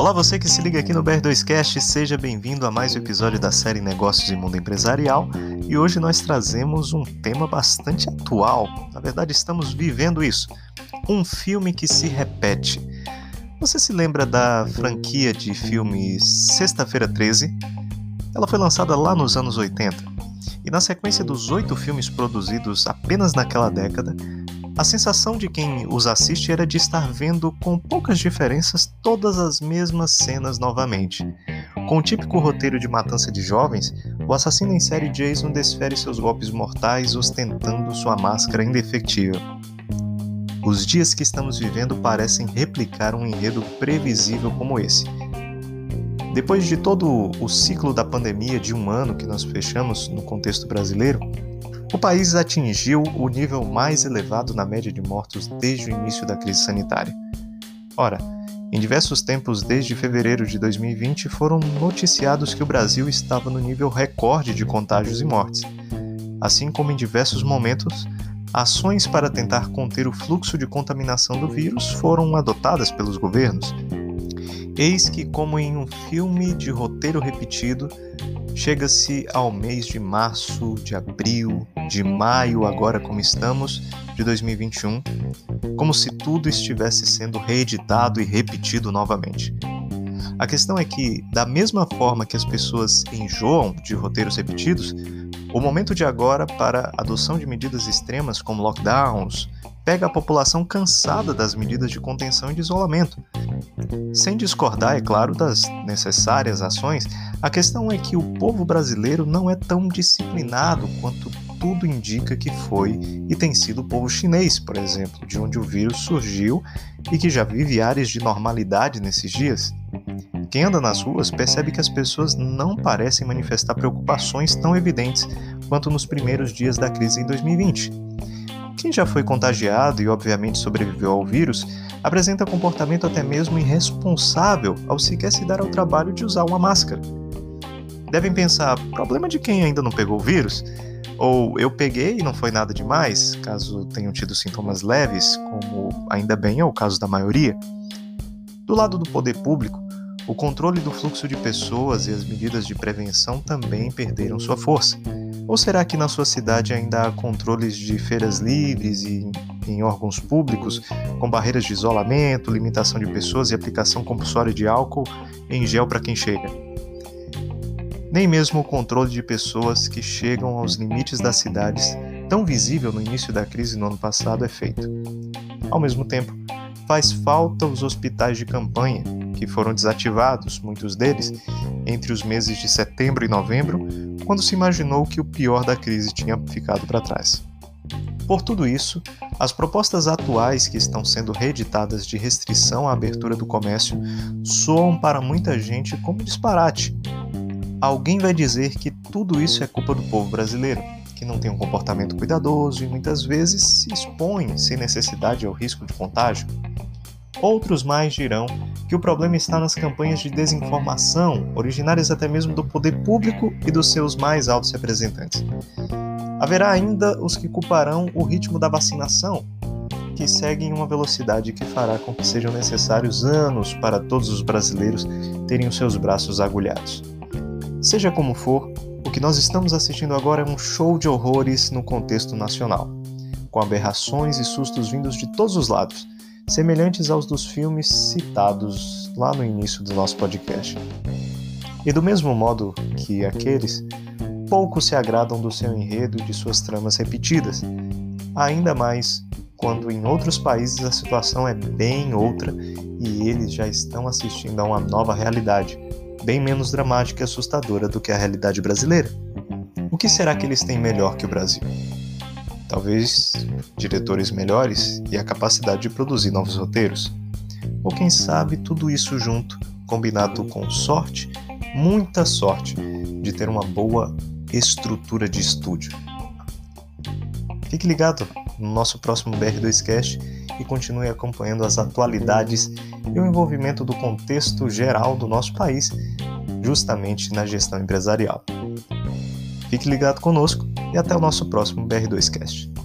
Olá, você que se liga aqui no BR2Cast, seja bem-vindo a mais um episódio da série Negócios e Mundo Empresarial. E hoje nós trazemos um tema bastante atual. Na verdade, estamos vivendo isso. Um filme que se repete. Você se lembra da franquia de filmes Sexta-feira 13? Ela foi lançada lá nos anos 80. E na sequência dos oito filmes produzidos apenas naquela década, a sensação de quem os assiste era de estar vendo com poucas diferenças todas as mesmas cenas novamente. Com o típico roteiro de matança de jovens, o assassino em série Jason desfere seus golpes mortais ostentando sua máscara indefectível. Os dias que estamos vivendo parecem replicar um enredo previsível como esse. Depois de todo o ciclo da pandemia de um ano que nós fechamos no contexto brasileiro, o país atingiu o nível mais elevado na média de mortos desde o início da crise sanitária. Ora, em diversos tempos desde fevereiro de 2020 foram noticiados que o Brasil estava no nível recorde de contágios e mortes. Assim como em diversos momentos, ações para tentar conter o fluxo de contaminação do vírus foram adotadas pelos governos. Eis que, como em um filme de roteiro repetido, Chega-se ao mês de março, de abril, de maio, agora como estamos, de 2021, como se tudo estivesse sendo reeditado e repetido novamente. A questão é que, da mesma forma que as pessoas enjoam de roteiros repetidos, o momento de agora para a adoção de medidas extremas como lockdowns pega a população cansada das medidas de contenção e de isolamento. Sem discordar, é claro, das necessárias ações, a questão é que o povo brasileiro não é tão disciplinado quanto tudo indica que foi e tem sido o povo chinês, por exemplo, de onde o vírus surgiu e que já vive áreas de normalidade nesses dias. Quem anda nas ruas percebe que as pessoas não parecem manifestar preocupações tão evidentes quanto nos primeiros dias da crise em 2020. Quem já foi contagiado e obviamente sobreviveu ao vírus apresenta comportamento até mesmo irresponsável ao sequer se dar ao trabalho de usar uma máscara. Devem pensar: problema de quem ainda não pegou o vírus? Ou eu peguei e não foi nada demais, caso tenham tido sintomas leves, como ainda bem é o caso da maioria. Do lado do poder público, o controle do fluxo de pessoas e as medidas de prevenção também perderam sua força. Ou será que na sua cidade ainda há controles de feiras livres e em órgãos públicos, com barreiras de isolamento, limitação de pessoas e aplicação compulsória de álcool em gel para quem chega? nem mesmo o controle de pessoas que chegam aos limites das cidades, tão visível no início da crise no ano passado, é feito. Ao mesmo tempo, faz falta os hospitais de campanha, que foram desativados, muitos deles, entre os meses de setembro e novembro, quando se imaginou que o pior da crise tinha ficado para trás. Por tudo isso, as propostas atuais que estão sendo reeditadas de restrição à abertura do comércio soam para muita gente como disparate, Alguém vai dizer que tudo isso é culpa do povo brasileiro, que não tem um comportamento cuidadoso e muitas vezes se expõe sem necessidade ao risco de contágio. Outros mais dirão que o problema está nas campanhas de desinformação, originárias até mesmo do poder público e dos seus mais altos representantes. Haverá ainda os que culparão o ritmo da vacinação, que segue em uma velocidade que fará com que sejam necessários anos para todos os brasileiros terem os seus braços agulhados. Seja como for, o que nós estamos assistindo agora é um show de horrores no contexto nacional, com aberrações e sustos vindos de todos os lados, semelhantes aos dos filmes citados lá no início do nosso podcast. E do mesmo modo que aqueles, poucos se agradam do seu enredo e de suas tramas repetidas, ainda mais quando em outros países a situação é bem outra e eles já estão assistindo a uma nova realidade bem menos dramática e assustadora do que a realidade brasileira. O que será que eles têm melhor que o Brasil? Talvez diretores melhores e a capacidade de produzir novos roteiros? Ou quem sabe tudo isso junto, combinado com sorte, muita sorte, de ter uma boa estrutura de estúdio. Fique ligado no nosso próximo BR2Cast e continue acompanhando as atualidades e o envolvimento do contexto geral do nosso país, justamente na gestão empresarial. Fique ligado conosco e até o nosso próximo BR2Cast.